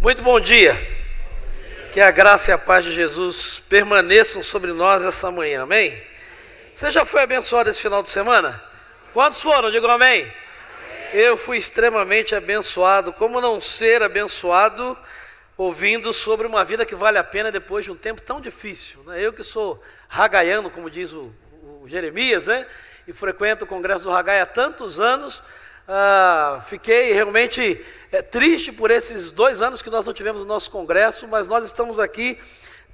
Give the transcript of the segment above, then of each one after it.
Muito bom dia. Que a graça e a paz de Jesus permaneçam sobre nós essa manhã, amém? Você já foi abençoado esse final de semana? Quantos foram? Digam amém. Eu fui extremamente abençoado. Como não ser abençoado ouvindo sobre uma vida que vale a pena depois de um tempo tão difícil? Né? Eu que sou ragaiano, como diz o, o Jeremias, né? E frequento o Congresso do Ragai há tantos anos ah, fiquei realmente é, triste por esses dois anos que nós não tivemos o nosso congresso, mas nós estamos aqui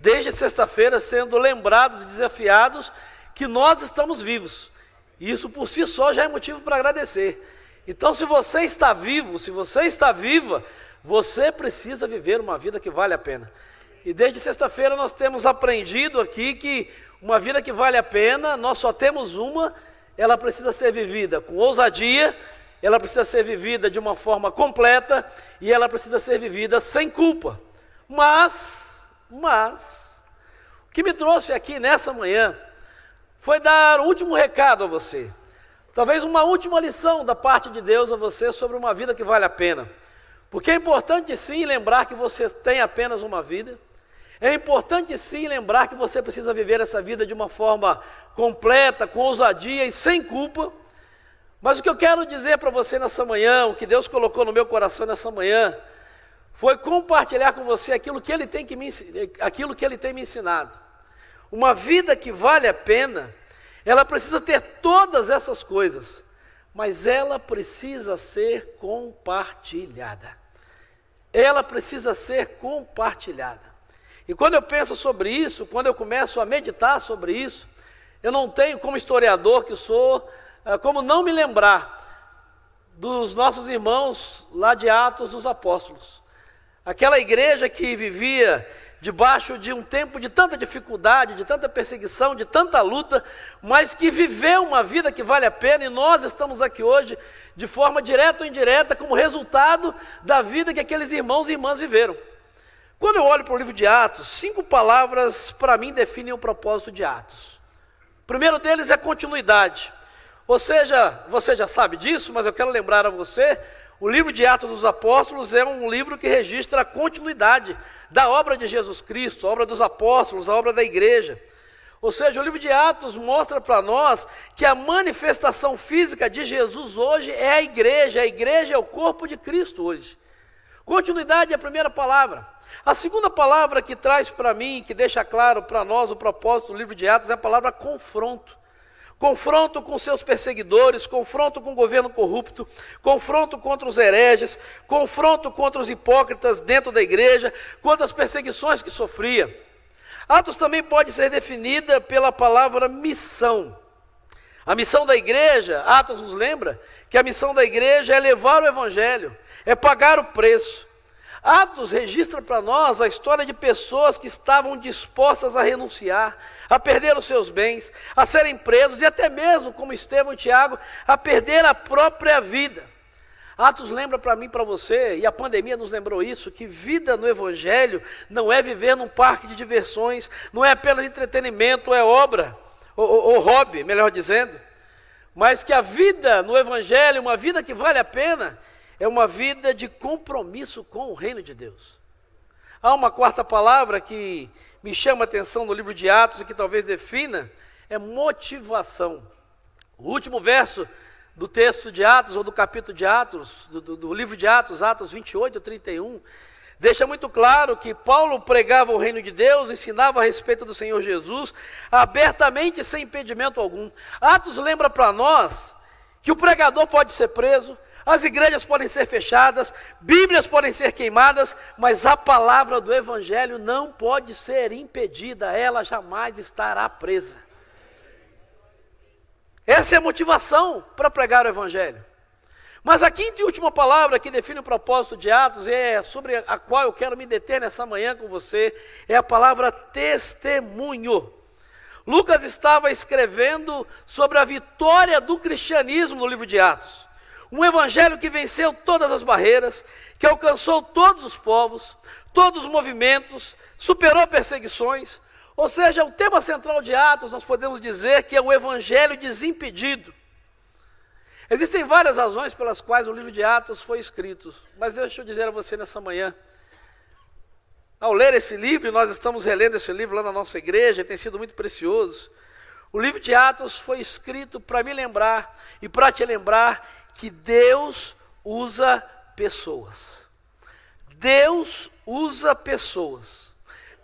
desde sexta-feira sendo lembrados e desafiados que nós estamos vivos. E isso por si só já é motivo para agradecer. Então, se você está vivo, se você está viva, você precisa viver uma vida que vale a pena. E desde sexta-feira nós temos aprendido aqui que uma vida que vale a pena, nós só temos uma, ela precisa ser vivida com ousadia, ela precisa ser vivida de uma forma completa e ela precisa ser vivida sem culpa. Mas, mas, o que me trouxe aqui nessa manhã foi dar o um último recado a você. Talvez uma última lição da parte de Deus a você sobre uma vida que vale a pena. Porque é importante sim lembrar que você tem apenas uma vida. É importante sim lembrar que você precisa viver essa vida de uma forma completa, com ousadia e sem culpa. Mas o que eu quero dizer para você nessa manhã, o que Deus colocou no meu coração nessa manhã, foi compartilhar com você aquilo que Ele tem, que me, aquilo que ele tem me ensinado. Uma vida que vale a pena, ela precisa ter todas essas coisas, mas ela precisa ser compartilhada. Ela precisa ser compartilhada. E quando eu penso sobre isso, quando eu começo a meditar sobre isso, eu não tenho, como historiador que sou, como não me lembrar dos nossos irmãos lá de Atos dos Apóstolos. Aquela igreja que vivia debaixo de um tempo de tanta dificuldade, de tanta perseguição, de tanta luta, mas que viveu uma vida que vale a pena e nós estamos aqui hoje de forma direta ou indireta como resultado da vida que aqueles irmãos e irmãs viveram. Quando eu olho para o livro de Atos, cinco palavras para mim definem o propósito de Atos. O primeiro deles é continuidade. Ou seja, você já sabe disso, mas eu quero lembrar a você: o livro de Atos dos Apóstolos é um livro que registra a continuidade da obra de Jesus Cristo, a obra dos apóstolos, a obra da igreja. Ou seja, o livro de Atos mostra para nós que a manifestação física de Jesus hoje é a igreja, a igreja é o corpo de Cristo hoje. Continuidade é a primeira palavra. A segunda palavra que traz para mim, que deixa claro para nós o propósito do livro de Atos, é a palavra confronto confronto com seus perseguidores, confronto com o governo corrupto, confronto contra os hereges, confronto contra os hipócritas dentro da igreja, contra as perseguições que sofria. Atos também pode ser definida pela palavra missão. A missão da igreja, Atos nos lembra que a missão da igreja é levar o evangelho, é pagar o preço, Atos registra para nós a história de pessoas que estavam dispostas a renunciar, a perder os seus bens, a serem presos e até mesmo, como Estevão e Tiago, a perder a própria vida. Atos lembra para mim, para você, e a pandemia nos lembrou isso, que vida no Evangelho não é viver num parque de diversões, não é apenas entretenimento, é obra, ou, ou, hobby, melhor dizendo, mas que a vida no Evangelho, uma vida que vale a pena, é uma vida de compromisso com o reino de Deus. Há uma quarta palavra que me chama a atenção no livro de Atos e que talvez defina, é motivação. O último verso do texto de Atos, ou do capítulo de Atos, do, do, do livro de Atos, Atos 28, 31, deixa muito claro que Paulo pregava o reino de Deus, ensinava a respeito do Senhor Jesus, abertamente sem impedimento algum. Atos lembra para nós que o pregador pode ser preso, as igrejas podem ser fechadas, Bíblias podem ser queimadas, mas a palavra do Evangelho não pode ser impedida, ela jamais estará presa. Essa é a motivação para pregar o Evangelho. Mas a quinta e última palavra que define o propósito de Atos, e é sobre a qual eu quero me deter nessa manhã com você, é a palavra testemunho. Lucas estava escrevendo sobre a vitória do cristianismo no livro de Atos. Um evangelho que venceu todas as barreiras, que alcançou todos os povos, todos os movimentos, superou perseguições. Ou seja, o tema central de Atos, nós podemos dizer que é o evangelho desimpedido. Existem várias razões pelas quais o livro de Atos foi escrito, mas deixa eu dizer a você nessa manhã ao ler esse livro, nós estamos relendo esse livro lá na nossa igreja, tem sido muito precioso. O livro de Atos foi escrito para me lembrar e para te lembrar que Deus usa pessoas. Deus usa pessoas.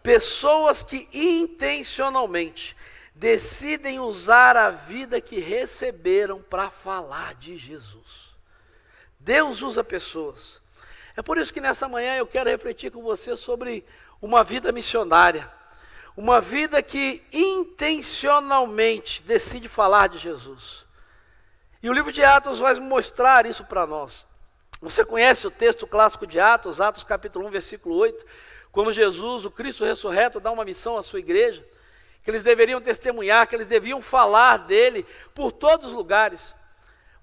Pessoas que intencionalmente decidem usar a vida que receberam para falar de Jesus. Deus usa pessoas. É por isso que nessa manhã eu quero refletir com você sobre uma vida missionária. Uma vida que intencionalmente decide falar de Jesus. E o livro de Atos vai mostrar isso para nós. Você conhece o texto clássico de Atos, Atos capítulo 1, versículo 8, quando Jesus, o Cristo ressurreto, dá uma missão à sua igreja, que eles deveriam testemunhar, que eles deviam falar dele por todos os lugares.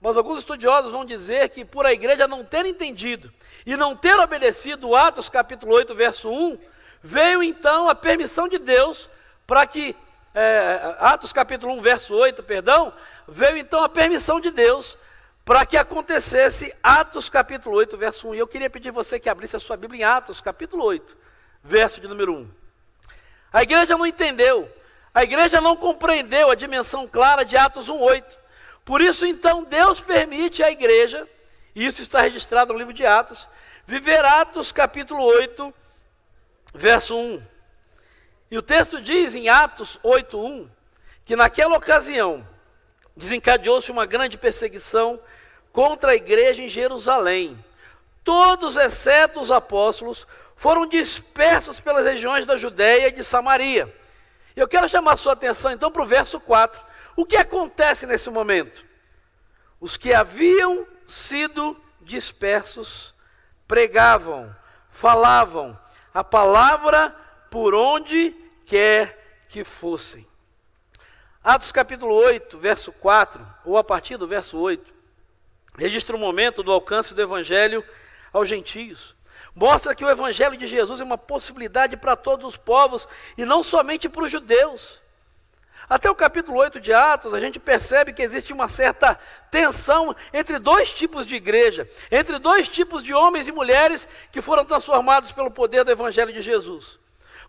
Mas alguns estudiosos vão dizer que por a igreja não ter entendido e não ter obedecido Atos capítulo 8, verso 1, veio então a permissão de Deus para que, é, Atos capítulo 1, verso 8, perdão, veio então a permissão de Deus para que acontecesse Atos capítulo 8, verso 1. E eu queria pedir você que abrisse a sua Bíblia em Atos capítulo 8, verso de número 1. A igreja não entendeu, a igreja não compreendeu a dimensão clara de Atos 1, 8. Por isso, então, Deus permite à igreja, e isso está registrado no livro de Atos, viver Atos capítulo 8, verso 1. E o texto diz em Atos 8, 1, que naquela ocasião desencadeou-se uma grande perseguição contra a igreja em Jerusalém. Todos, exceto os apóstolos, foram dispersos pelas regiões da Judéia e de Samaria. Eu quero chamar sua atenção então para o verso 4. O que acontece nesse momento? Os que haviam sido dispersos pregavam, falavam a palavra por onde quer que fossem. Atos capítulo 8, verso 4, ou a partir do verso 8, registra o momento do alcance do evangelho aos gentios. Mostra que o evangelho de Jesus é uma possibilidade para todos os povos e não somente para os judeus. Até o capítulo 8 de Atos, a gente percebe que existe uma certa tensão entre dois tipos de igreja, entre dois tipos de homens e mulheres que foram transformados pelo poder do Evangelho de Jesus.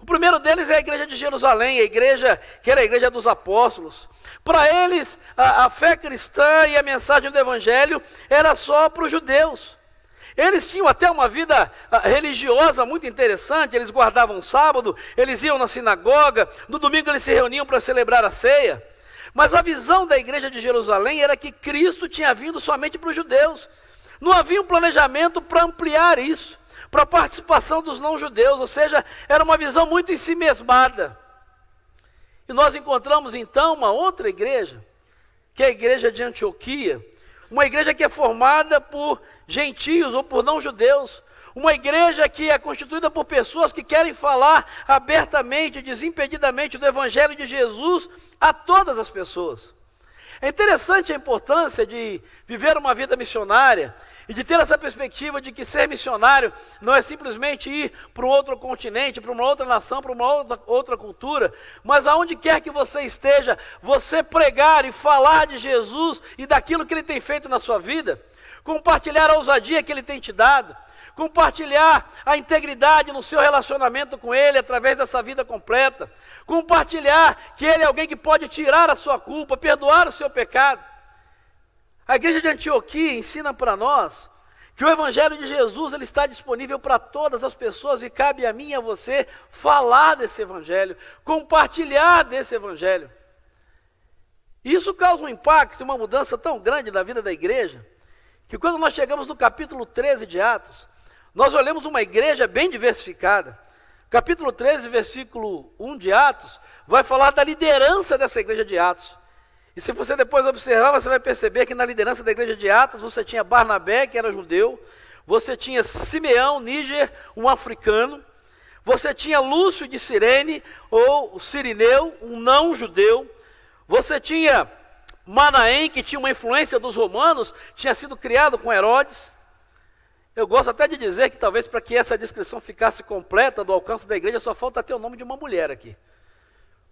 O primeiro deles é a igreja de Jerusalém, a igreja que era a igreja dos apóstolos. Para eles, a, a fé cristã e a mensagem do Evangelho era só para os judeus. Eles tinham até uma vida ah, religiosa muito interessante, eles guardavam sábado, eles iam na sinagoga, no domingo eles se reuniam para celebrar a ceia. Mas a visão da igreja de Jerusalém era que Cristo tinha vindo somente para os judeus. Não havia um planejamento para ampliar isso, para a participação dos não-judeus, ou seja, era uma visão muito em si mesmada. E nós encontramos então uma outra igreja, que é a igreja de Antioquia, uma igreja que é formada por gentios ou por não-judeus. Uma igreja que é constituída por pessoas que querem falar abertamente, desimpedidamente do Evangelho de Jesus a todas as pessoas. É interessante a importância de viver uma vida missionária e de ter essa perspectiva de que ser missionário não é simplesmente ir para um outro continente, para uma outra nação, para uma outra, outra cultura, mas aonde quer que você esteja, você pregar e falar de Jesus e daquilo que ele tem feito na sua vida compartilhar a ousadia que Ele tem te dado, compartilhar a integridade no seu relacionamento com Ele através dessa vida completa, compartilhar que Ele é alguém que pode tirar a sua culpa, perdoar o seu pecado. A igreja de Antioquia ensina para nós que o evangelho de Jesus ele está disponível para todas as pessoas e cabe a mim e a você falar desse evangelho, compartilhar desse evangelho. Isso causa um impacto, uma mudança tão grande na vida da igreja, que quando nós chegamos no capítulo 13 de Atos, nós olhamos uma igreja bem diversificada. Capítulo 13, versículo 1 de Atos, vai falar da liderança dessa igreja de Atos. E se você depois observar, você vai perceber que na liderança da igreja de Atos você tinha Barnabé, que era judeu, você tinha Simeão, Níger, um africano, você tinha Lúcio de Cirene, ou Sirineu, um não judeu, você tinha Manaém, que tinha uma influência dos romanos, tinha sido criado com Herodes. Eu gosto até de dizer que talvez para que essa descrição ficasse completa do alcance da igreja, só falta ter o nome de uma mulher aqui.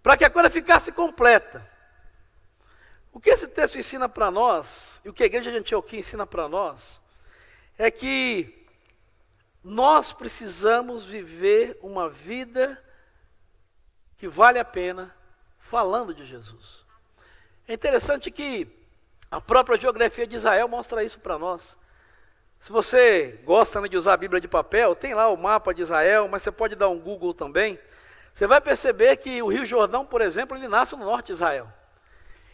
Para que a coisa ficasse completa. O que esse texto ensina para nós, e o que a igreja de Antioquia ensina para nós, é que nós precisamos viver uma vida que vale a pena falando de Jesus. É interessante que a própria geografia de Israel mostra isso para nós. Se você gosta né, de usar a Bíblia de papel, tem lá o mapa de Israel, mas você pode dar um Google também. Você vai perceber que o Rio Jordão, por exemplo, ele nasce no norte de Israel.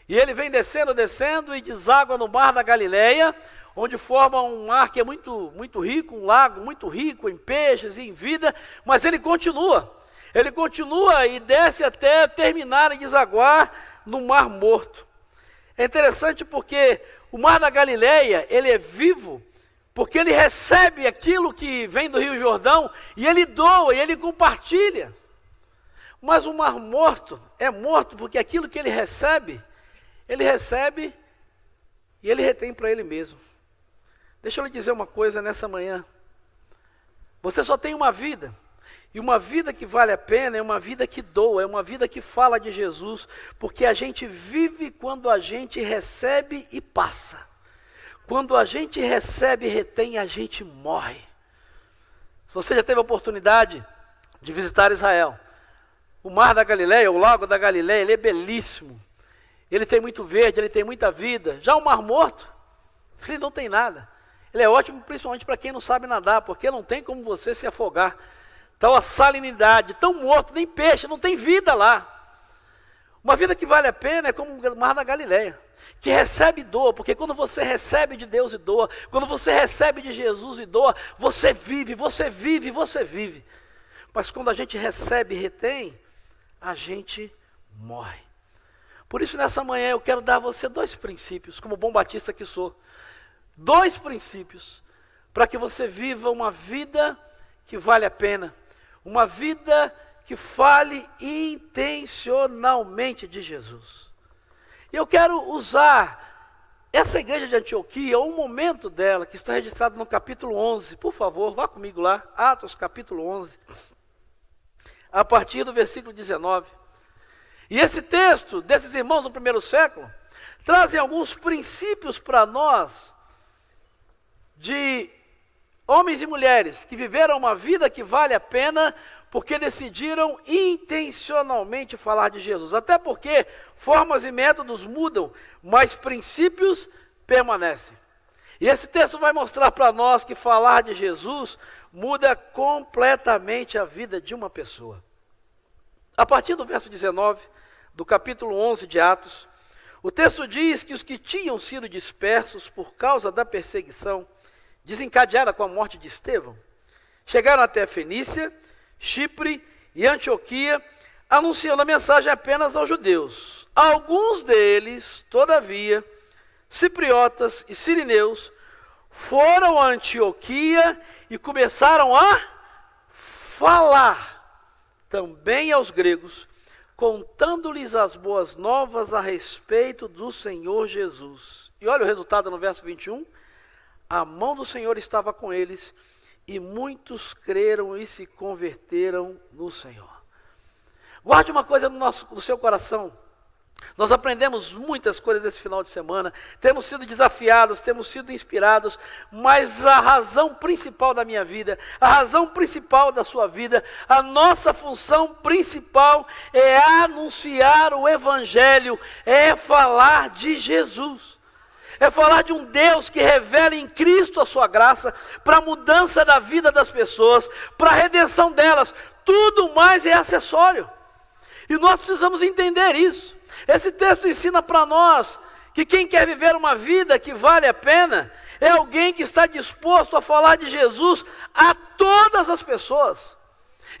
E ele vem descendo, descendo e deságua no mar da Galileia, onde forma um mar que é muito, muito rico, um lago muito rico em peixes e em vida, mas ele continua. Ele continua e desce até terminar e desaguar no Mar Morto. É interessante porque o Mar da Galileia, ele é vivo, porque ele recebe aquilo que vem do Rio Jordão e ele doa e ele compartilha. Mas o Mar Morto é morto porque aquilo que ele recebe, ele recebe e ele retém para ele mesmo. Deixa eu lhe dizer uma coisa nessa manhã. Você só tem uma vida. E uma vida que vale a pena é uma vida que doa, é uma vida que fala de Jesus, porque a gente vive quando a gente recebe e passa. Quando a gente recebe e retém, a gente morre. Se você já teve a oportunidade de visitar Israel, o Mar da Galileia, o Lago da Galileia, ele é belíssimo. Ele tem muito verde, ele tem muita vida. Já o Mar Morto, ele não tem nada. Ele é ótimo principalmente para quem não sabe nadar, porque não tem como você se afogar. Tal a salinidade, tão morto, nem peixe, não tem vida lá. Uma vida que vale a pena é como o mar da Galileia, que recebe doa, porque quando você recebe de Deus e doa, quando você recebe de Jesus e doa, você vive, você vive, você vive. Mas quando a gente recebe e retém, a gente morre. Por isso, nessa manhã, eu quero dar a você dois princípios, como bom batista que sou. Dois princípios, para que você viva uma vida que vale a pena uma vida que fale intencionalmente de Jesus. E eu quero usar essa igreja de Antioquia, um momento dela, que está registrado no capítulo 11. Por favor, vá comigo lá, Atos capítulo 11, a partir do versículo 19. E esse texto desses irmãos do primeiro século trazem alguns princípios para nós de Homens e mulheres que viveram uma vida que vale a pena porque decidiram intencionalmente falar de Jesus. Até porque formas e métodos mudam, mas princípios permanecem. E esse texto vai mostrar para nós que falar de Jesus muda completamente a vida de uma pessoa. A partir do verso 19 do capítulo 11 de Atos, o texto diz que os que tinham sido dispersos por causa da perseguição desencadeada com a morte de Estevão, chegaram até a Fenícia, Chipre e Antioquia, anunciando a mensagem apenas aos judeus. Alguns deles, todavia, cipriotas e sirineus, foram a Antioquia e começaram a falar também aos gregos, contando-lhes as boas novas a respeito do Senhor Jesus. E olha o resultado no verso 21 a mão do Senhor estava com eles e muitos creram e se converteram no Senhor. Guarde uma coisa no, nosso, no seu coração. Nós aprendemos muitas coisas esse final de semana, temos sido desafiados, temos sido inspirados, mas a razão principal da minha vida, a razão principal da sua vida, a nossa função principal é anunciar o Evangelho, é falar de Jesus é falar de um Deus que revela em Cristo a sua graça para a mudança da vida das pessoas, para a redenção delas. Tudo mais é acessório. E nós precisamos entender isso. Esse texto ensina para nós que quem quer viver uma vida que vale a pena é alguém que está disposto a falar de Jesus a todas as pessoas.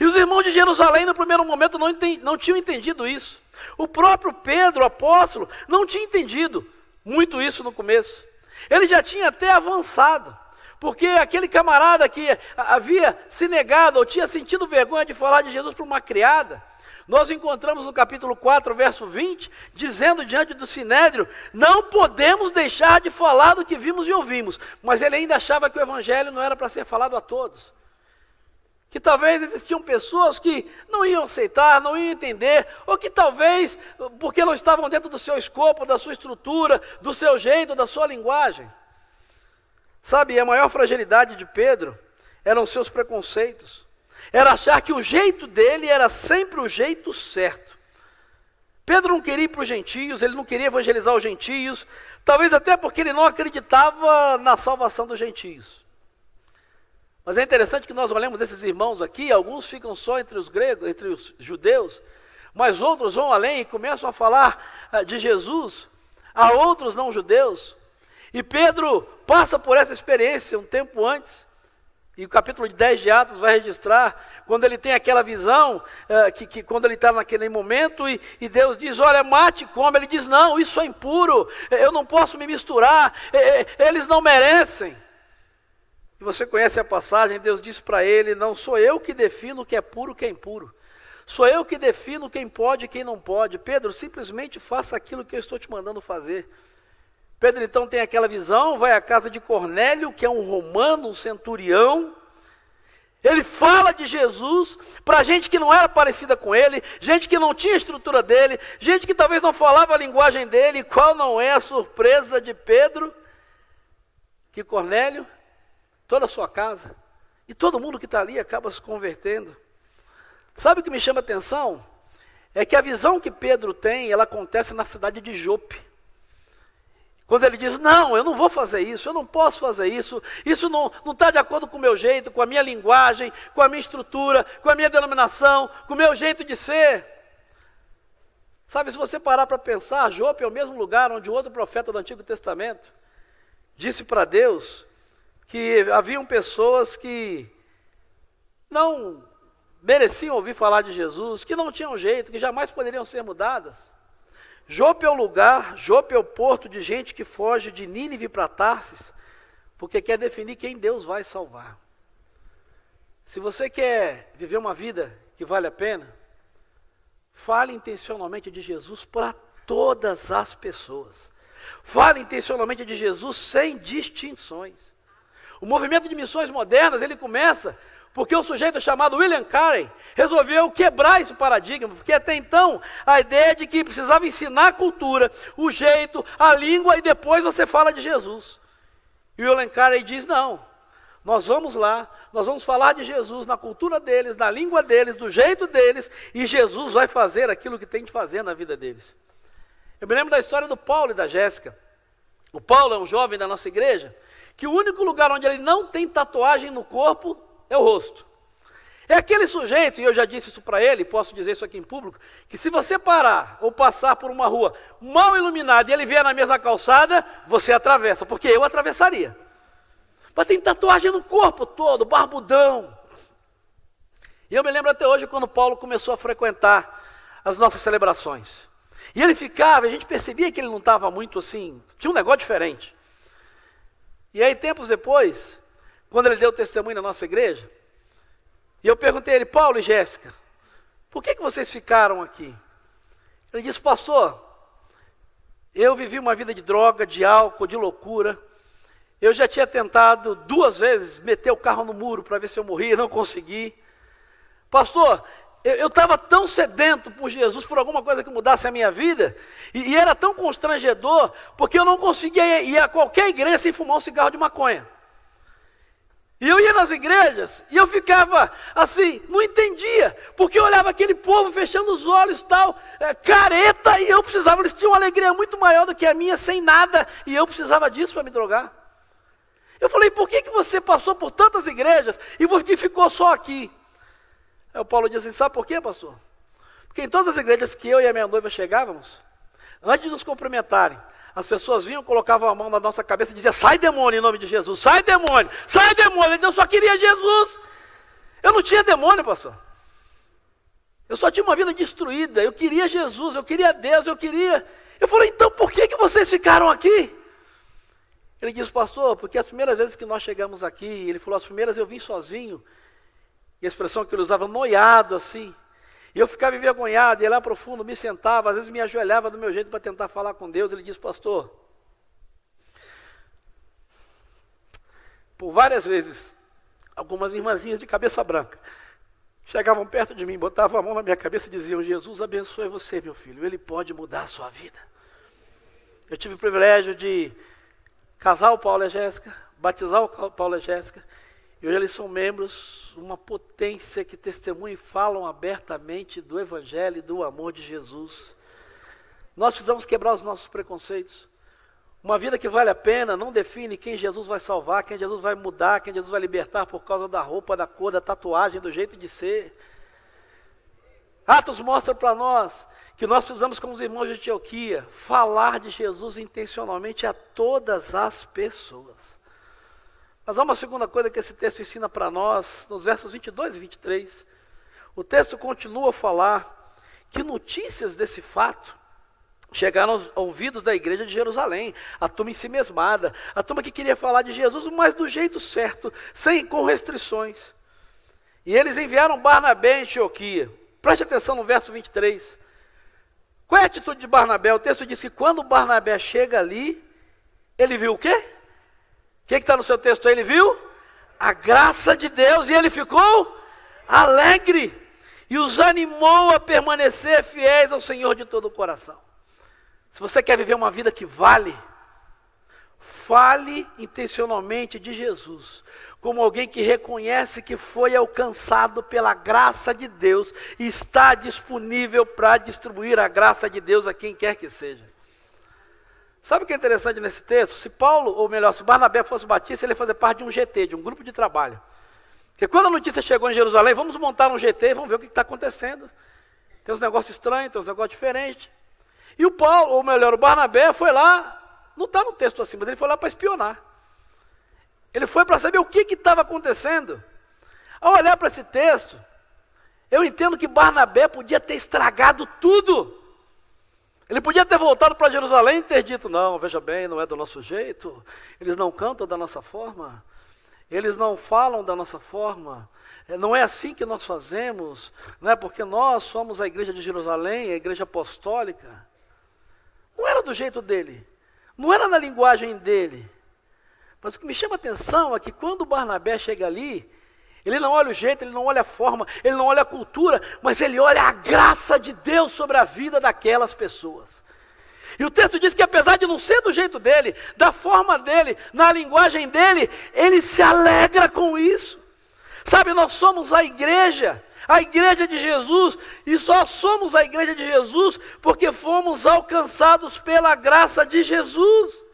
E os irmãos de Jerusalém, no primeiro momento, não, entendi, não tinham entendido isso. O próprio Pedro, apóstolo, não tinha entendido muito isso no começo. Ele já tinha até avançado, porque aquele camarada que havia se negado ou tinha sentido vergonha de falar de Jesus para uma criada, nós encontramos no capítulo 4, verso 20, dizendo diante do sinédrio: não podemos deixar de falar do que vimos e ouvimos. Mas ele ainda achava que o evangelho não era para ser falado a todos que talvez existiam pessoas que não iam aceitar, não iam entender, ou que talvez, porque não estavam dentro do seu escopo, da sua estrutura, do seu jeito, da sua linguagem. Sabe, a maior fragilidade de Pedro eram seus preconceitos, era achar que o jeito dele era sempre o jeito certo. Pedro não queria ir para os gentios, ele não queria evangelizar os gentios, talvez até porque ele não acreditava na salvação dos gentios. Mas é interessante que nós olhamos esses irmãos aqui, alguns ficam só entre os gregos, entre os judeus, mas outros vão além e começam a falar ah, de Jesus a outros não judeus. E Pedro passa por essa experiência um tempo antes. E o capítulo 10 de Atos vai registrar quando ele tem aquela visão, uh, que, que, quando ele está naquele momento e, e, Deus diz: Olha, mate como. Ele diz: Não, isso é impuro, eu não posso me misturar, eles não merecem. E você conhece a passagem, Deus diz para ele: Não sou eu que defino o que é puro e o que é impuro. Sou eu que defino quem pode e quem não pode. Pedro, simplesmente faça aquilo que eu estou te mandando fazer. Pedro então tem aquela visão, vai à casa de Cornélio, que é um romano, um centurião. Ele fala de Jesus para gente que não era parecida com ele, gente que não tinha a estrutura dele, gente que talvez não falava a linguagem dele. Qual não é a surpresa de Pedro? Que Cornélio toda a sua casa, e todo mundo que está ali acaba se convertendo. Sabe o que me chama a atenção? É que a visão que Pedro tem, ela acontece na cidade de Jope. Quando ele diz, não, eu não vou fazer isso, eu não posso fazer isso, isso não está de acordo com o meu jeito, com a minha linguagem, com a minha estrutura, com a minha denominação, com o meu jeito de ser. Sabe, se você parar para pensar, Jope é o mesmo lugar onde o outro profeta do Antigo Testamento disse para Deus que haviam pessoas que não mereciam ouvir falar de Jesus, que não tinham jeito, que jamais poderiam ser mudadas. Jope é o lugar, Jope é o porto de gente que foge de Nínive para Tarsis, porque quer definir quem Deus vai salvar. Se você quer viver uma vida que vale a pena, fale intencionalmente de Jesus para todas as pessoas. Fale intencionalmente de Jesus sem distinções. O movimento de missões modernas, ele começa porque o sujeito chamado William Carey resolveu quebrar esse paradigma, porque até então a ideia de que precisava ensinar a cultura, o jeito, a língua e depois você fala de Jesus. E William Carey diz: não, nós vamos lá, nós vamos falar de Jesus na cultura deles, na língua deles, do jeito deles, e Jesus vai fazer aquilo que tem de fazer na vida deles. Eu me lembro da história do Paulo e da Jéssica. O Paulo é um jovem da nossa igreja que o único lugar onde ele não tem tatuagem no corpo é o rosto. É aquele sujeito, e eu já disse isso para ele, posso dizer isso aqui em público, que se você parar ou passar por uma rua mal iluminada e ele vier na mesma calçada, você atravessa, porque eu atravessaria. Mas tem tatuagem no corpo todo, barbudão. E eu me lembro até hoje quando Paulo começou a frequentar as nossas celebrações. E ele ficava, a gente percebia que ele não estava muito assim, tinha um negócio diferente. E aí, tempos depois, quando ele deu testemunho na nossa igreja, e eu perguntei a ele, Paulo e Jéssica, por que, que vocês ficaram aqui? Ele disse, pastor, eu vivi uma vida de droga, de álcool, de loucura. Eu já tinha tentado duas vezes meter o carro no muro para ver se eu morria, não consegui. Pastor, eu estava tão sedento por Jesus, por alguma coisa que mudasse a minha vida, e, e, era tão constrangedor, porque eu não conseguia ir a qualquer igreja sem fumar um cigarro de maconha. E eu ia nas igrejas e eu ficava assim, não entendia, porque eu olhava aquele povo fechando os olhos tal, é, careta, e eu precisava, eles tinham uma alegria muito maior do que a minha, sem nada, e eu precisava disso para me drogar. Eu falei, por que, que você passou por tantas igrejas e você ficou só aqui? Aí o Paulo diz assim: sabe por quê, pastor? Porque em todas as igrejas que eu e a minha noiva chegávamos, antes de nos cumprimentarem, as pessoas vinham, colocavam a mão na nossa cabeça e diziam: sai demônio em nome de Jesus, sai demônio, sai demônio. Eu só queria Jesus. Eu não tinha demônio, pastor. Eu só tinha uma vida destruída. Eu queria Jesus, eu queria Deus, eu queria. Eu falei: então por que, que vocês ficaram aqui? Ele disse, pastor, porque as primeiras vezes que nós chegamos aqui, ele falou: as primeiras eu vim sozinho. E a expressão que ele usava, noiado assim. E eu ficava envergonhado, ia lá profundo, me sentava, às vezes me ajoelhava do meu jeito para tentar falar com Deus. Ele disse, pastor, por várias vezes, algumas irmãzinhas de cabeça branca chegavam perto de mim, botavam a mão na minha cabeça e diziam: Jesus abençoe você, meu filho, ele pode mudar a sua vida. Eu tive o privilégio de casar o Paulo e a Jéssica, batizar o Paulo e a Jéssica E hoje eles são membros, uma potência que testemunham e falam abertamente do Evangelho e do amor de Jesus. Nós precisamos quebrar os nossos preconceitos. Uma vida que vale a pena não define quem Jesus vai salvar, quem Jesus vai mudar, quem Jesus vai libertar por causa da roupa, da cor, da tatuagem, do jeito de ser. Atos mostra para nós que nós precisamos, como os irmãos de Antioquia, falar de Jesus intencionalmente a todas as pessoas. Mas há uma segunda coisa que esse texto ensina para nós, nos versos 22 e 23. O texto continua a falar que notícias desse fato chegaram aos ouvidos da igreja de Jerusalém, a turma em si mesmada, a turma que queria falar de Jesus, mas do jeito certo, sem com restrições. E eles enviaram Barnabé em Antioquia. Preste atenção no verso 23. Qual é a atitude de Barnabé? O texto diz que quando Barnabé chega ali, ele viu o quê? O que está no seu texto aí? Ele viu a graça de Deus e ele ficou alegre e os animou a permanecer fiéis ao Senhor de todo o coração. Se você quer viver uma vida que vale, fale intencionalmente de Jesus, como alguém que reconhece que foi alcançado pela graça de Deus e está disponível para distribuir a graça de Deus a quem quer que seja. Sabe o que é interessante nesse texto? Se Paulo, ou melhor, se Barnabé fosse batista, ele ia fazer parte de um GT, de um grupo de trabalho. Porque quando a notícia chegou em Jerusalém, vamos montar um GT, vamos ver o que está acontecendo. Tem uns negócios estranhos, tem uns negócios diferentes. E o Paulo, ou melhor, o Barnabé foi lá, não está no texto assim, mas ele foi lá para espionar. Ele foi para saber o que estava acontecendo. Ao olhar para esse texto, eu entendo que Barnabé podia ter estragado tudo. Ele podia ter voltado para Jerusalém e ter dito: não, veja bem, não é do nosso jeito, eles não cantam da nossa forma, eles não falam da nossa forma, não é assim que nós fazemos, não é porque nós somos a igreja de Jerusalém, a igreja apostólica. Não era do jeito dele, não era na linguagem dele. Mas o que me chama a atenção é que quando Barnabé chega ali, ele não olha o jeito, ele não olha a forma, ele não olha a cultura, mas ele olha a graça de Deus sobre a vida daquelas pessoas. E o texto diz que apesar de não ser do jeito dele, da forma dele, na linguagem dele, ele se alegra com isso. Sabe, nós somos a igreja a igreja de Jesus, e só somos a igreja de Jesus porque fomos alcançados pela graça de Jesus.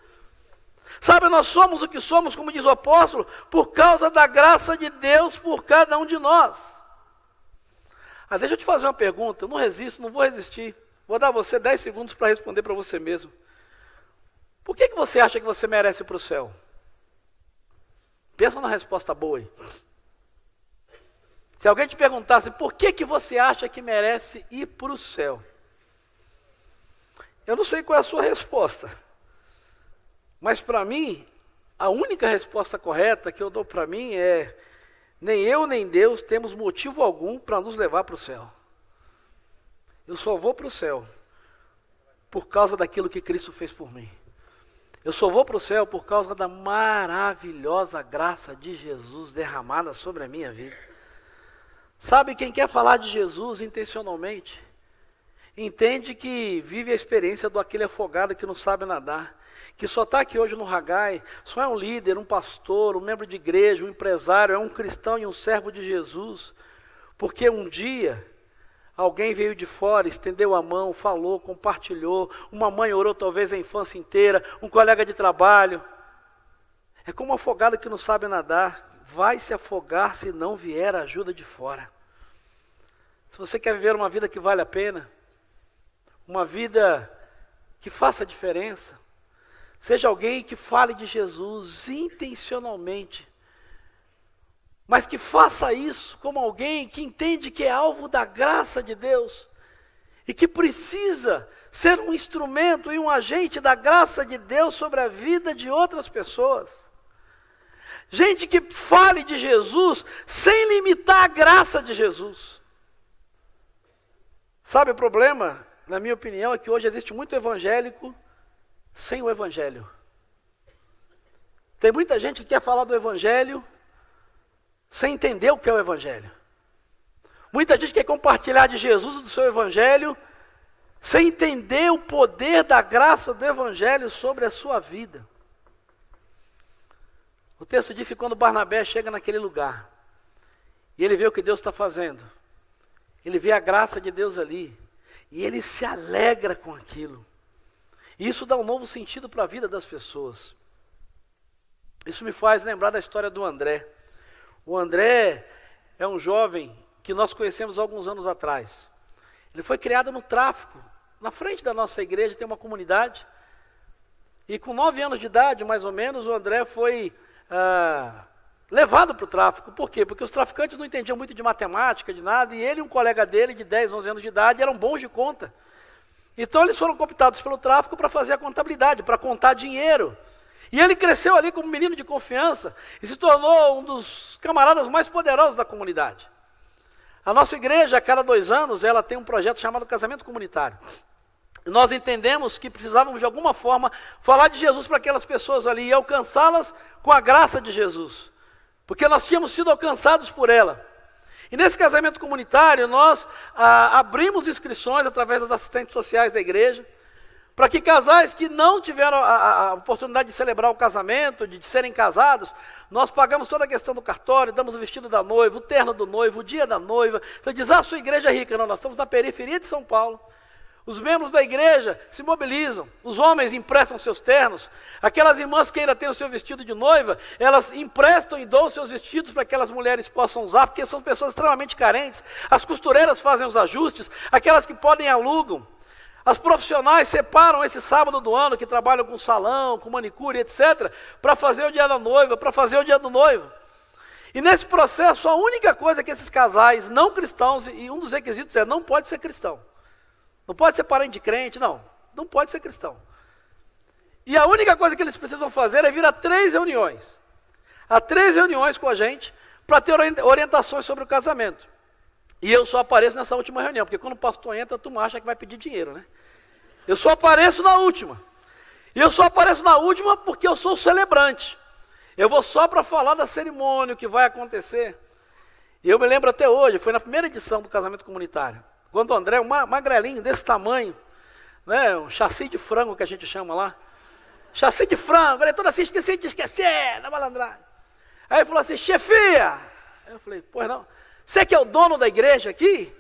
Sabe, nós somos o que somos, como diz o apóstolo, por causa da graça de Deus por cada um de nós. Ah, deixa eu te fazer uma pergunta, eu não resisto, não vou resistir. Vou dar você 10 segundos para responder para você mesmo. Por que, que você acha que você merece para o céu? Pensa numa resposta boa aí. Se alguém te perguntasse por que, que você acha que merece ir para o céu, eu não sei qual é a sua resposta, mas para mim, a única resposta correta que eu dou para mim é: nem eu nem Deus temos motivo algum para nos levar para o céu. Eu só vou para o céu por causa daquilo que Cristo fez por mim. Eu só vou para o céu por causa da maravilhosa graça de Jesus derramada sobre a minha vida. Sabe, quem quer falar de Jesus intencionalmente, entende que vive a experiência do aquele afogado que não sabe nadar, que só está aqui hoje no Ragai, só é um líder, um pastor, um membro de igreja, um empresário, é um cristão e um servo de Jesus, porque um dia alguém veio de fora, estendeu a mão, falou, compartilhou, uma mãe orou talvez a infância inteira, um colega de trabalho. É como um afogado que não sabe nadar, vai se afogar se não vier a ajuda de fora. Se você quer viver uma vida que vale a pena, uma vida que faça diferença, seja alguém que fale de Jesus intencionalmente, mas que faça isso como alguém que entende que é alvo da graça de Deus e que precisa ser um instrumento e um agente da graça de Deus sobre a vida de outras pessoas. Gente que fale de Jesus sem limitar a graça de Jesus. Sabe o problema, na minha opinião, é que hoje existe muito evangélico sem o evangelho. Tem muita gente que quer falar do evangelho sem entender o que é o evangelho. Muita gente quer compartilhar de Jesus do seu evangelho sem entender o poder da graça do evangelho sobre a sua vida. O texto diz que quando Barnabé chega naquele lugar, e ele vê o que Deus está fazendo, ele vê a graça de Deus ali, e ele se alegra com aquilo. Isso dá um novo sentido para a vida das pessoas. Isso me faz lembrar da história do André. O André é um jovem que nós conhecemos alguns anos atrás. Ele foi criado no tráfico. Na frente da nossa igreja tem uma comunidade. E com nove anos de idade, mais ou menos, o André foi ah, levado para o tráfico. Por quê? Porque os traficantes não entendiam muito de matemática, de nada, e ele e um colega dele, de 10, 11 anos de idade, eram bons de conta. Então eles foram cooptados pelo tráfico para fazer a contabilidade, para contar dinheiro. E ele cresceu ali como menino de confiança e se tornou um dos camaradas mais poderosos da comunidade. A nossa igreja, a cada dois anos, ela tem um projeto chamado Casamento Comunitário. Nós entendemos que precisávamos, de alguma forma, falar de Jesus para aquelas pessoas ali e alcançá-las com a graça de Jesus. Porque nós tínhamos sido alcançados por ela. E nesse casamento comunitário, nós ah, abrimos inscrições através das assistentes sociais da igreja, para que casais que não tiveram a, a, oportunidade de celebrar o casamento, de, de, serem casados, nós pagamos toda a questão do cartório, damos o vestido da noiva, o terno do noivo, o dia da noiva. Você diz, ah, a sua igreja é rica. Não, nós estamos na periferia de São Paulo. Os membros da igreja se mobilizam, os homens emprestam seus ternos, aquelas irmãs que ainda têm o seu vestido de noiva, elas emprestam e dão seus vestidos para que aquelas mulheres possam usar, porque são pessoas extremamente carentes. As costureiras fazem os ajustes, aquelas que podem alugam. As profissionais separam esse sábado do ano que trabalham com salão, com manicure, etc., para fazer o dia da noiva, para fazer o dia do noivo. E nesse processo, a única coisa que esses casais não cristãos, e um dos requisitos é não pode ser cristão. Não pode ser parente de crente, não. Não pode ser cristão. E a única coisa que eles precisam fazer é vir a três reuniões. A três reuniões com a gente para ter orientações sobre o casamento. E eu só apareço nessa última reunião, porque quando o pastor entra, tu acha que vai pedir dinheiro, né? Eu só apareço na última. E eu só apareço na última porque eu sou celebrante. Eu vou só para falar da cerimônia, o que vai acontecer. E eu me lembro até hoje, foi na primeira edição do casamento comunitário. Quando o André, um magrelinho desse tamanho, né, um chassi de frango que a gente chama lá. Chassi de frango, ele é todo assim, esqueci de esquecer, na malandragem. Aí ele falou assim, chefia. Eu falei, pois não. Você que é o dono da igreja aqui?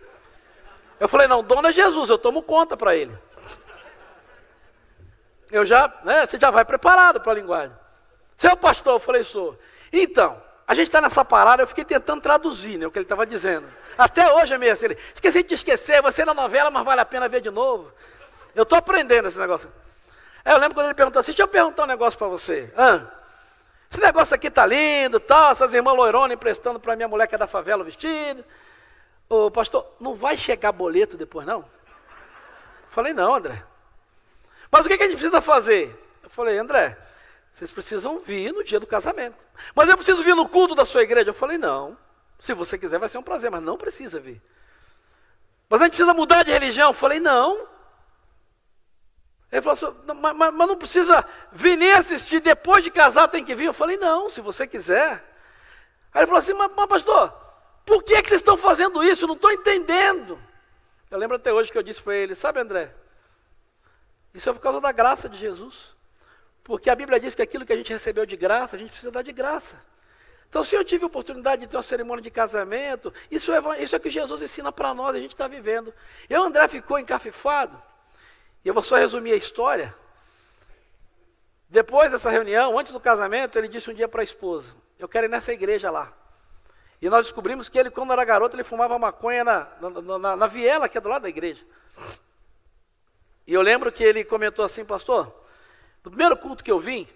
Eu falei, não, dono é Jesus, eu tomo conta para ele. Eu já, né, você já vai preparado para a linguagem. Você é o pastor? Eu falei, sou. Então, a gente está nessa parada, eu fiquei tentando traduzir né, o que ele estava dizendo. Até hoje é meio assim, ele, esqueci de esquecer, você na novela, mas vale a pena ver de novo. Eu estou aprendendo esse negócio. Aí eu lembro quando ele perguntou assim, deixa eu perguntar um negócio para você. Ah, esse negócio aqui tá lindo, tal, essas irmãs loironas emprestando para minha mulher que é da favela o vestido. Ô pastor, não vai chegar boleto depois não? falei, não, André. Mas o que, que a gente precisa fazer? Eu falei, André, vocês precisam vir no dia do casamento. Mas eu preciso vir no culto da sua igreja. Eu falei, não. Se você quiser, vai ser um prazer, mas não precisa vir. Mas a gente precisa mudar de religião. Eu falei, não. Ele falou assim, mas, mas, não precisa vir nem assistir, depois de casar tem que vir. Eu falei, não, se você quiser. Aí ele falou assim, mas, mas pastor, por que, é que vocês estão fazendo isso? Eu não estou entendendo. Eu lembro até hoje que eu disse para ele, sabe André, isso é por causa da graça de Jesus. Porque a Bíblia diz que aquilo que a gente recebeu de graça, a gente precisa dar de graça. Então, se eu tive a oportunidade de ter uma cerimônia de casamento, isso é, isso é que Jesus ensina para nós, a gente está vivendo. E o André ficou encafifado, e eu vou só resumir a história. Depois dessa reunião, antes do casamento, ele disse um dia para a esposa: Eu quero ir nessa igreja lá. E nós descobrimos que ele, quando era garoto, ele fumava maconha na, na, na, na viela que é do lado da igreja. E eu lembro que ele comentou assim, pastor, no primeiro culto que eu vim,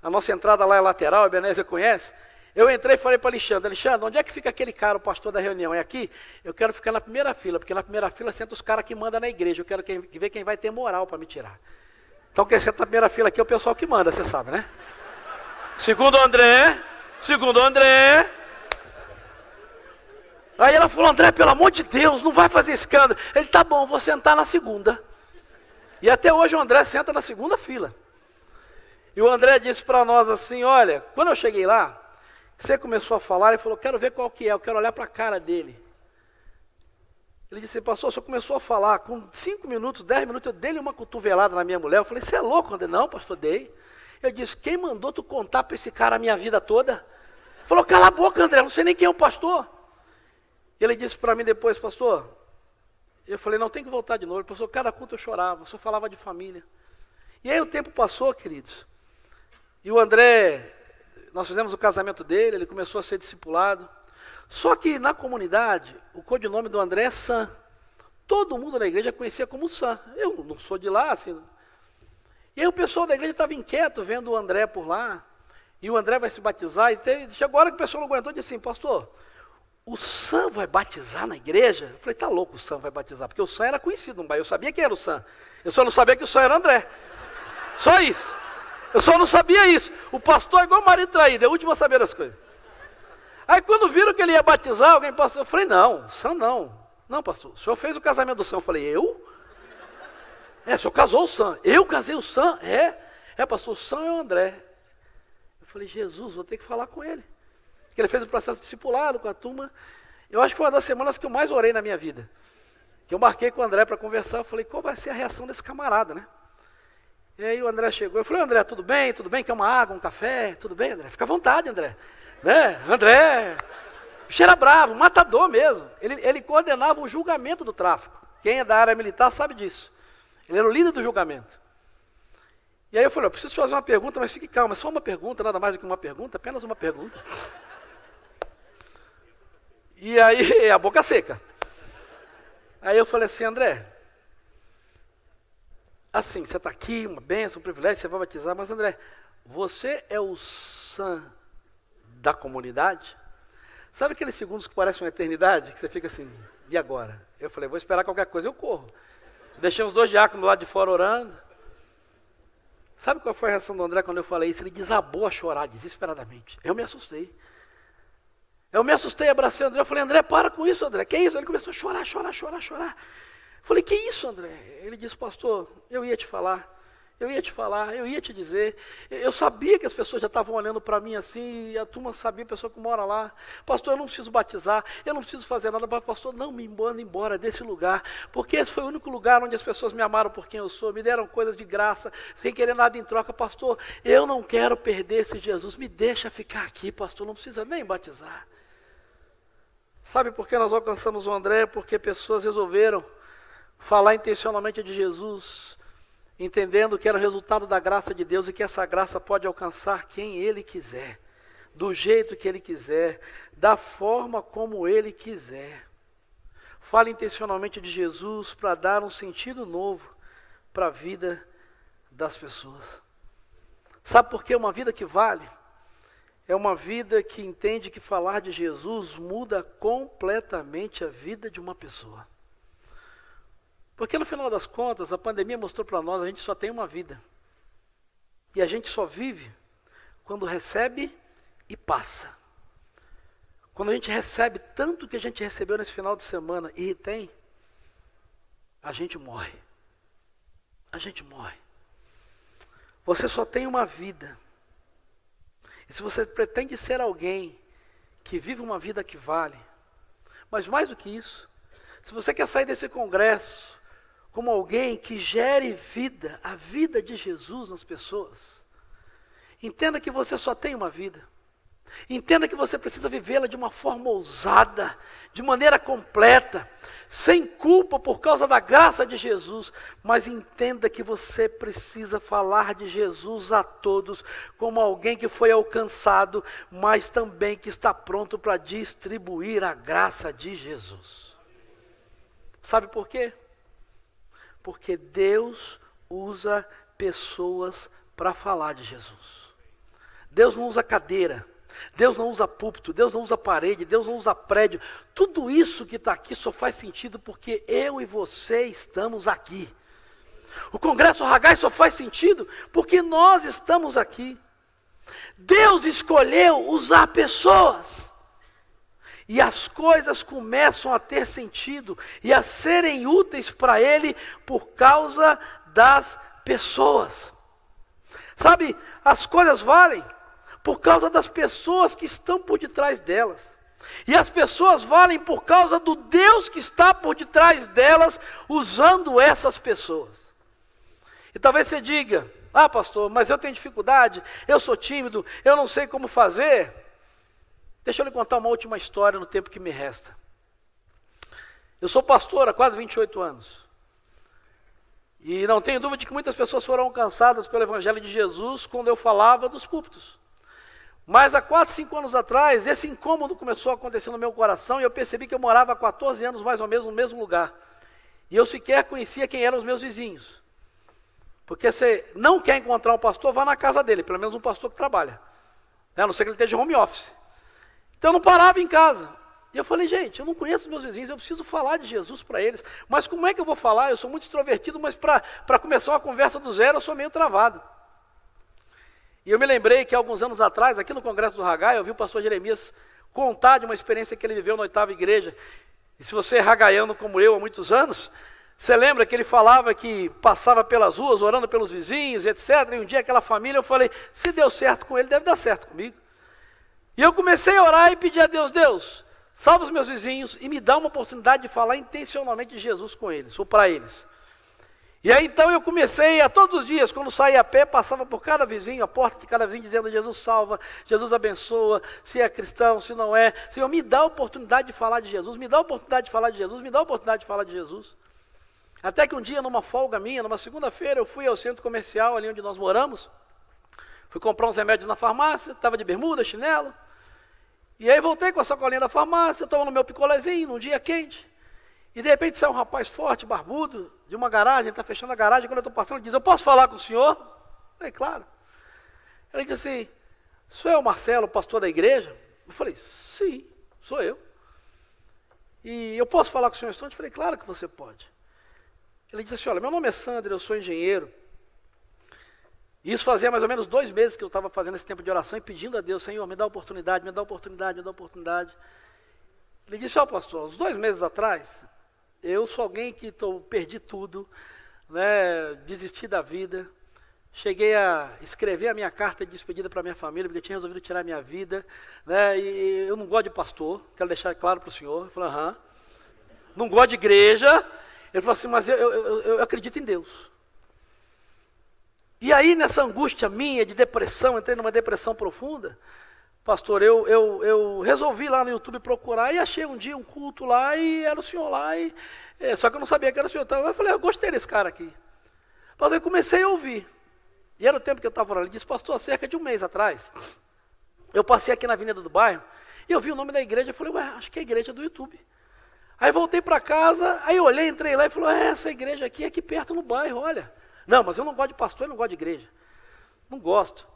a nossa entrada lá é lateral, a Benézia conhece, eu entrei e falei para Alexandre, Alexandre, onde é que fica aquele cara, o pastor da reunião? É aqui? Eu quero ficar na primeira fila, porque na primeira fila senta os caras que mandam na igreja. Eu quero ver quem vai ter moral para me tirar. Então quem senta na primeira fila aqui é o pessoal que manda, você sabe, né? Segundo André, segundo André. Aí ela falou, André, pelo amor de Deus, não vai fazer escândalo. Ele, tá bom, vou sentar na segunda. E até hoje o André senta na segunda fila. E o André disse para nós assim, olha, quando eu cheguei lá, você começou a falar e falou, quero ver qual que é, eu quero olhar para a cara dele. Ele disse, pastor, você começou a falar, com cinco minutos, dez minutos, eu dei uma cotovelada na minha mulher. Eu falei, você é louco, André? Não, pastor, dei. Ele disse: Quem mandou tu contar para esse cara a minha vida toda? Falou: Cala a boca, André, não sei nem quem é o pastor. Ele disse para mim depois, pastor. Eu falei: Não, tem que voltar de novo. Pastor, cada culto eu chorava, só falava de família. E aí o tempo passou, queridos. E o André, nós fizemos o casamento dele, ele começou a ser discipulado. Só que na comunidade, o codinome do André é Sam. Todo mundo na igreja conhecia como Sam. Eu não sou de lá, assim. E aí o pessoal da igreja estava inquieto vendo o André por lá. E o André vai se batizar. E teve, chegou a hora que o pessoal não aguentou e disse assim, pastor, o Sam vai batizar na igreja? Eu falei, tá louco o Sam vai batizar, porque o Sam era conhecido no bairro. Eu sabia quem era o Sam. Eu só não sabia que o Sam era André. Só isso. Eu só não sabia isso. O pastor é igual marido traído, é o último a saber das coisas. Aí quando viram que ele ia batizar, alguém passou, eu falei, não, Sam não. Não, pastor, o senhor fez o casamento do Sam. Eu falei, eu? É, o senhor casou o Sam. Eu casei o Sam? É. É, pastor, o Sam é o André. Eu falei, Jesus, vou ter que falar com ele. Porque ele fez o processo discipulado com a turma. Eu acho que foi uma das semanas que eu mais orei na minha vida. Que eu marquei com o André para conversar. Eu falei, qual vai ser a reação desse camarada, né? E aí o André chegou, eu falei, André, tudo bem? Tudo bem? Quer uma água, um café? Tudo bem, André? Fica à vontade, André. Né? André, o era bravo, matador mesmo. Ele, ele coordenava o julgamento do tráfico. Quem é da área militar sabe disso. Ele era o líder do julgamento. E aí eu falei, eu preciso fazer uma pergunta, mas fique calmo, é só uma pergunta, nada mais do que uma pergunta, apenas uma pergunta. E aí, a boca seca. Aí eu falei assim, André, assim, você está aqui, uma benção, um privilégio, você vai batizar, mas André, você é o san da comunidade? Sabe aqueles segundos que parecem uma eternidade? Que você fica assim, e agora? Eu falei, vou esperar qualquer coisa, eu corro. Deixei dois diáconos do lado de fora orando. Sabe qual foi a reação do André quando eu falei isso? Ele desabou a chorar desesperadamente. Eu me assustei. Eu me assustei, abracei o André. Eu falei, André, para com isso, André. Que isso? Ele começou a chorar, chorar, chorar, chorar. Falei, que isso, André? Ele disse, pastor, eu ia te falar. Eu ia te falar, eu ia te dizer. Eu sabia que as pessoas já estavam olhando para mim assim, e a turma sabia, a pessoa que mora lá. Pastor, eu não preciso batizar, eu não preciso fazer nada, mas pastor, não me manda embora desse lugar, porque esse foi o único lugar onde as pessoas me amaram por quem eu sou, me deram coisas de graça, sem querer nada em troca. Pastor, eu não quero perder esse Jesus, me deixa ficar aqui, pastor, não precisa nem batizar. Sabe por que nós alcançamos o André? Porque pessoas resolveram falar intencionalmente de Jesus, entendendo que era o resultado da graça de Deus e que essa graça pode alcançar quem Ele quiser, do jeito que Ele quiser, da forma como Ele quiser. Fale intencionalmente de Jesus para dar um sentido novo para a vida das pessoas. Sabe por que uma vida que vale? É uma vida que entende que falar de Jesus muda completamente a vida de uma pessoa. Porque no final das contas, a pandemia mostrou para nós, a gente só tem uma vida. E a gente só vive quando recebe e passa. Quando a gente recebe tanto que a gente recebeu nesse final de semana e tem, a gente morre. A gente morre. Você só tem uma vida. E se você pretende ser alguém que vive uma vida que vale, mas mais do que isso, se você quer sair desse congresso como alguém que gere vida, a vida de Jesus nas pessoas. Entenda que você só tem uma vida. Entenda que você precisa vivê-la de uma forma ousada, de maneira completa, sem culpa por causa da graça de Jesus, mas entenda que você precisa falar de Jesus a todos como alguém que foi alcançado, mas também que está pronto para distribuir a graça de Jesus. Sabe por quê? Porque Deus usa pessoas para falar de Jesus. Deus não usa cadeira, Deus não usa púlpito, Deus não usa parede, Deus não usa prédio. Tudo isso que está aqui só faz sentido porque eu e você estamos aqui. O Congresso Ragai só faz sentido porque nós estamos aqui. Deus escolheu usar pessoas. E as coisas começam a ter sentido e a serem úteis para ele por causa das pessoas. Sabe, as coisas valem por causa das pessoas que estão por detrás delas. E as pessoas valem por causa do Deus que está por detrás delas, usando essas pessoas. E talvez você diga, Ah, pastor, mas eu tenho dificuldade, eu sou tímido, eu não sei como fazer. Deixa eu lhe contar uma última história no tempo que me resta. Eu sou pastor há quase 28 anos. E não tenho dúvida de que muitas pessoas foram alcançadas pelo Evangelho de Jesus quando eu falava dos púlpitos. Mas há 4, 5 anos atrás, esse incômodo começou a acontecer no meu coração e eu percebi que eu morava há 14 anos mais ou menos no mesmo lugar. E eu sequer conhecia quem eram os meus vizinhos. Porque você não quer encontrar um pastor, vá na casa dele, pelo menos um pastor que trabalha. A não ser que ele esteja home office. Então eu não parava em casa. E eu falei, gente, eu não conheço meus vizinhos, eu preciso falar de Jesus para eles. Mas como é que eu vou falar? Eu sou muito extrovertido, mas para começar uma conversa do zero eu sou meio travado. E eu me lembrei que alguns anos atrás, aqui no Congresso do Ragai, eu vi o pastor Jeremias contar de uma experiência que ele viveu na oitava igreja. E se você é ragaiano como eu há muitos anos, você lembra que ele falava que passava pelas ruas orando pelos vizinhos, etc. E um dia aquela família, eu falei, se deu certo com ele, deve dar certo comigo. E eu comecei a orar e pedir a Deus, Deus, salva os meus vizinhos e me dá uma oportunidade de falar intencionalmente de Jesus com eles, ou para eles. E aí então eu comecei a todos os dias, quando saía a pé, passava por cada vizinho, a porta de cada vizinho, dizendo: Jesus salva, Jesus abençoa, se é cristão, se não é. Senhor, me dá a oportunidade de falar de Jesus, me dá a oportunidade de falar de Jesus, me dá a oportunidade de falar de Jesus. Até que um dia, numa folga minha, numa segunda-feira, eu fui ao centro comercial, ali onde nós moramos, fui comprar uns remédios na farmácia, estava de bermuda, chinelo. E aí voltei com a sacolinha da farmácia, no meu picolézinho, num dia quente. E de repente sai um rapaz forte, barbudo, de uma garagem, está fechando a garagem, quando eu estou passando, ele diz, eu posso falar com o senhor? É claro. Ele disse assim, é o Marcelo, pastor da igreja? Eu falei, sim, sou eu. E eu posso falar com o senhor instante? Eu falei, claro que você pode. Ele disse assim, olha, meu nome é Sandro, eu sou engenheiro. Isso fazia mais ou menos dois meses que eu estava fazendo esse tempo de oração e pedindo a Deus, Senhor, me dá oportunidade, me dá oportunidade, me dá oportunidade. Ele disse, ó oh, pastor, uns dois meses atrás, eu sou alguém que tô, perdi tudo, né, desisti da vida, cheguei a escrever a minha carta de despedida para minha família, porque eu tinha resolvido tirar a minha vida, né, e eu não gosto de pastor, quero deixar claro para o senhor. Eu aham. Não gosto de igreja. Ele falou assim, mas eu, eu, eu acredito em Deus. E aí, nessa angústia minha de depressão, entrei numa depressão profunda, pastor, eu, eu, eu resolvi lá no YouTube procurar e achei um dia um culto lá e era o senhor lá, e, é, só que eu não sabia que era o senhor. Então eu falei, eu gostei desse cara aqui. Pastor, eu comecei a ouvir. E era o tempo que eu estava orando. Ele disse, pastor, há cerca de um mês atrás, eu passei aqui na avenida do bairro e eu vi o nome da igreja e falei, ué, acho que é a igreja do YouTube. Aí voltei para casa, aí olhei, entrei lá e falei, é, essa igreja aqui é aqui perto no bairro, olha. Não, mas eu não gosto de pastor, eu não gosto de igreja. Não gosto.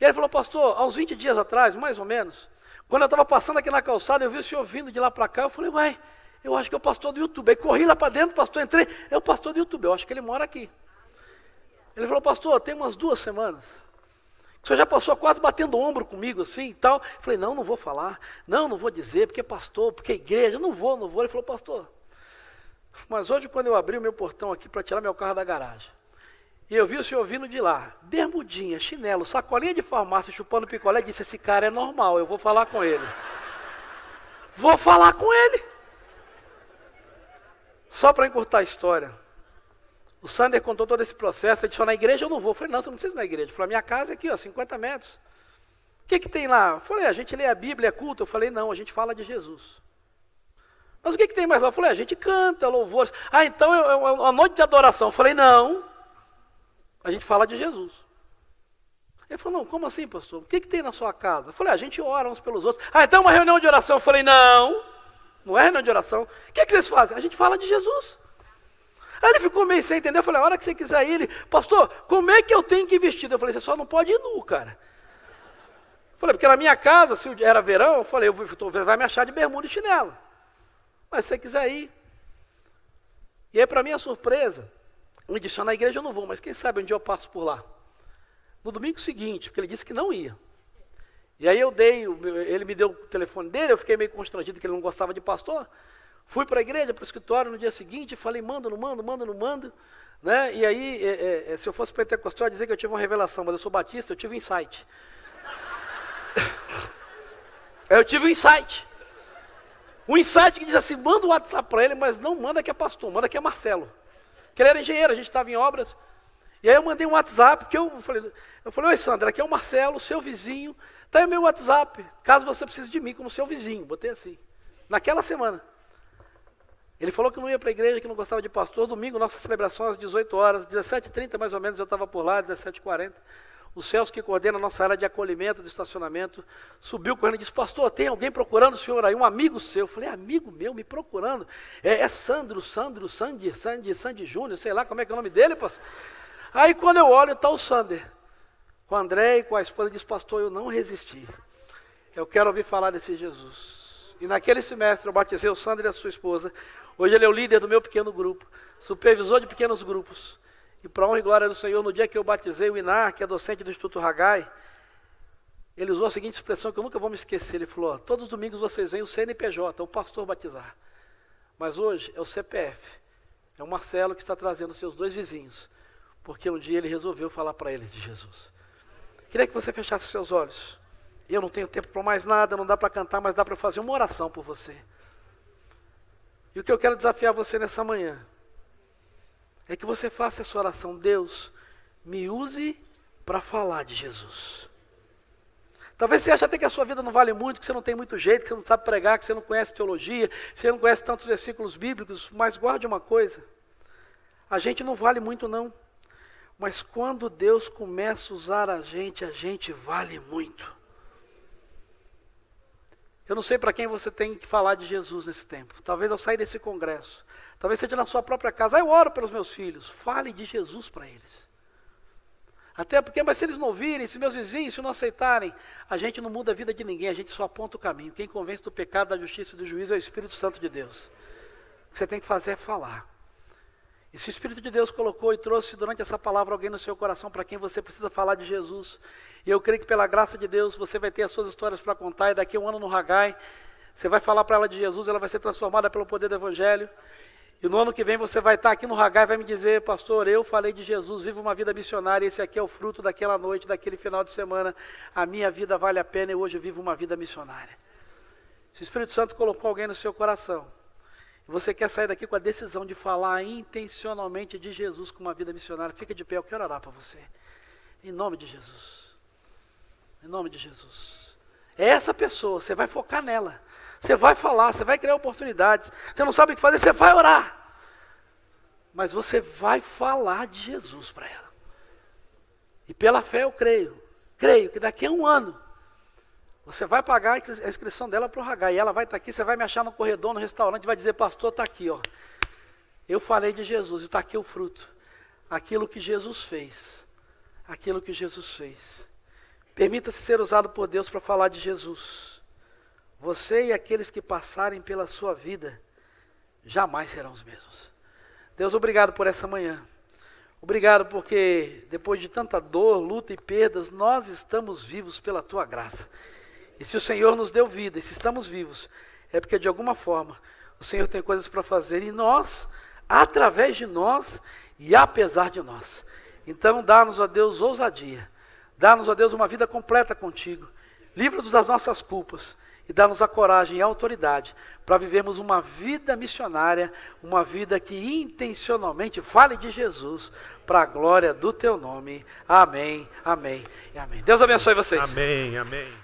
E ele falou, pastor, aos 20 dias atrás, mais ou menos, quando eu estava passando aqui na calçada, eu vi o senhor vindo de lá para cá, eu falei, uai, eu acho que é o pastor do YouTube. Aí corri lá para dentro, pastor, entrei, é o pastor do YouTube, eu acho que ele mora aqui. Ele falou, pastor, tem umas duas semanas. O senhor já passou quase batendo ombro comigo assim e tal. Eu falei, não, não vou falar, não, não vou dizer, porque é pastor, porque é igreja, não vou, não vou. Ele falou, pastor, mas hoje, quando eu abri o meu portão aqui para tirar meu carro da garagem, e eu vi o senhor vindo de lá, bermudinha, chinelo, sacolinha de farmácia, chupando picolé, disse: Esse cara é normal, eu vou falar com ele. Vou falar com ele. Só para encurtar a história. O Sander contou todo esse processo, ele disse: Na igreja eu não vou. Eu falei: Não, você não precisa ir na igreja. Ele falou: Minha casa é aqui, ó, 50 metros. O que, que tem lá? Eu falei: A gente lê a Bíblia, é culto. Eu falei: Não, a gente fala de Jesus. Mas o que, que tem mais lá? Eu falei, a gente canta louvores. Ah, então é uma noite de adoração. Eu falei, não. A gente fala de Jesus. Ele falou, não, como assim, pastor? O que, que tem na sua casa? Eu falei, a gente ora uns pelos outros. Ah, então é uma reunião de oração. Eu falei, não, não é reunião de oração. O que, que vocês fazem? A gente fala de Jesus. Aí ele ficou meio sem entender. Eu falei, a hora que você quiser ir, ele, pastor, como é que eu tenho que ir vestido? Eu falei, você só não pode ir nu, cara. Eu falei, porque na minha casa, se era verão, eu falei, eu vai me achar de bermuda e chinelo. Mas se você quiser ir. E aí, para minha surpresa, ele disse: na igreja eu não vou, mas quem sabe um eu passo por lá. No domingo seguinte, porque ele disse que não ia. E aí eu dei, ele me deu o telefone dele, eu fiquei meio constrangido que ele não gostava de pastor. Fui para a igreja, para o escritório no dia seguinte, falei, manda, não manda, manda, não manda. Né? E aí, é, é, se eu fosse pentecostal, ia dizer que eu tive uma revelação, mas eu sou batista, eu tive um insight. eu tive um insight. Um insight que diz assim: manda o um WhatsApp para ele, mas não manda que é pastor, manda que é Marcelo. Que ele era engenheiro, a gente estava em obras. E aí eu mandei um WhatsApp, porque eu falei, eu falei, oi Sandra, aqui é o Marcelo, seu vizinho, tá aí o meu WhatsApp, caso você precise de mim como seu vizinho, botei assim. Naquela semana. Ele falou que não ia para a igreja, que não gostava de pastor. Domingo, nossa celebração às 18 horas, 17h30 mais ou menos, eu estava por lá, 17h40. O Celso, que coordena a nossa área de acolhimento, de estacionamento, subiu correndo e disse: Pastor, tem alguém procurando o senhor aí? Um amigo seu. Eu falei: Amigo meu, me procurando. É, é Sandro, Sandro, Sandy, Sandy, Sandy Júnior, sei lá como é que é o nome dele, pastor. Aí quando eu olho, está o Sander, com o André e com a esposa, diz: Pastor, eu não resisti. Eu quero ouvir falar desse Jesus. E naquele semestre eu batizei o Sander e a sua esposa. Hoje ele é o líder do meu pequeno grupo, supervisor de pequenos grupos. E para honra e glória do Senhor, no dia que eu batizei o Inar, que é docente do Instituto Hagai, ele usou a seguinte expressão que eu nunca vou me esquecer. Ele falou: Todos os domingos vocês vêm o CNPJ, o pastor batizar. Mas hoje é o CPF. É o Marcelo que está trazendo seus dois vizinhos. Porque um dia ele resolveu falar para eles de Jesus. Queria que você fechasse os seus olhos. Eu não tenho tempo para mais nada, não dá para cantar, mas dá para fazer uma oração por você. E o que eu quero desafiar você nessa manhã é que você faça essa oração. Deus, me use para falar de Jesus. Talvez você ache até que a sua vida não vale muito, que você não tem muito jeito, que você não sabe pregar, que você não conhece teologia, que você não conhece tantos versículos bíblicos, mas guarde uma coisa: a gente não vale muito, não. Mas quando Deus começa a usar a gente, a gente vale muito. Eu não sei para quem você tem que falar de Jesus nesse tempo. Talvez ao sair desse congresso, talvez seja na sua própria casa. Ah, eu oro pelos meus filhos. Fale de Jesus para eles. Até porque, mas se eles não ouvirem, se meus vizinhos, se não aceitarem, a gente não muda a vida de ninguém, a gente só aponta o caminho. Quem convence do pecado, da justiça e do juízo é o Espírito Santo de Deus. O que você tem que fazer é falar. E se o Espírito de Deus colocou e trouxe durante essa palavra alguém no seu coração para quem você precisa falar de Jesus, e eu creio que pela graça de Deus você vai ter as suas histórias para contar, e daqui a um ano no Ragai, você vai falar para ela de Jesus, ela vai ser transformada pelo poder do Evangelho. E no ano que vem você vai estar aqui no Ragai e vai me dizer, pastor, eu falei de Jesus, vivo uma vida missionária, esse aqui é o fruto daquela noite, daquele final de semana. A minha vida vale a pena e hoje eu vivo uma vida missionária. Se o Espírito Santo colocou alguém no seu coração, e você quer sair daqui com a decisão de falar intencionalmente de Jesus com uma vida missionária, fica de pé, eu quero orar para você. Em nome de Jesus. Em nome de Jesus. É essa pessoa, você vai focar nela. Você vai falar, você vai criar oportunidades. Você não sabe o que fazer, você vai orar. Mas você vai falar de Jesus para ela. E pela fé eu creio. Creio que daqui a um ano você vai pagar a inscrição dela para o Hagai. E ela vai estar aqui, você vai me achar no corredor, no restaurante, vai dizer, pastor, está aqui, ó. Eu falei de Jesus e está aqui o fruto. Aquilo que Jesus fez. Aquilo que Jesus fez. Permita-se ser usado por Deus para falar de Jesus. Você e aqueles que passarem pela sua vida jamais serão os mesmos. Deus, obrigado por essa manhã. Obrigado porque depois de tanta dor, luta e perdas, nós estamos vivos pela tua graça. E se o Senhor nos deu vida, e se estamos vivos, é porque de alguma forma o Senhor tem coisas para fazer em nós, através de nós e apesar de nós. Então, dá-nos, ó Deus, ousadia Dá-nos, ó Deus, uma vida completa contigo. Livra-nos das nossas culpas e dá-nos a coragem e a autoridade para vivermos uma vida missionária, uma vida que intencionalmente fale de Jesus para a glória do teu nome. Amém, amém e amém. Deus abençoe vocês. Amém, amém.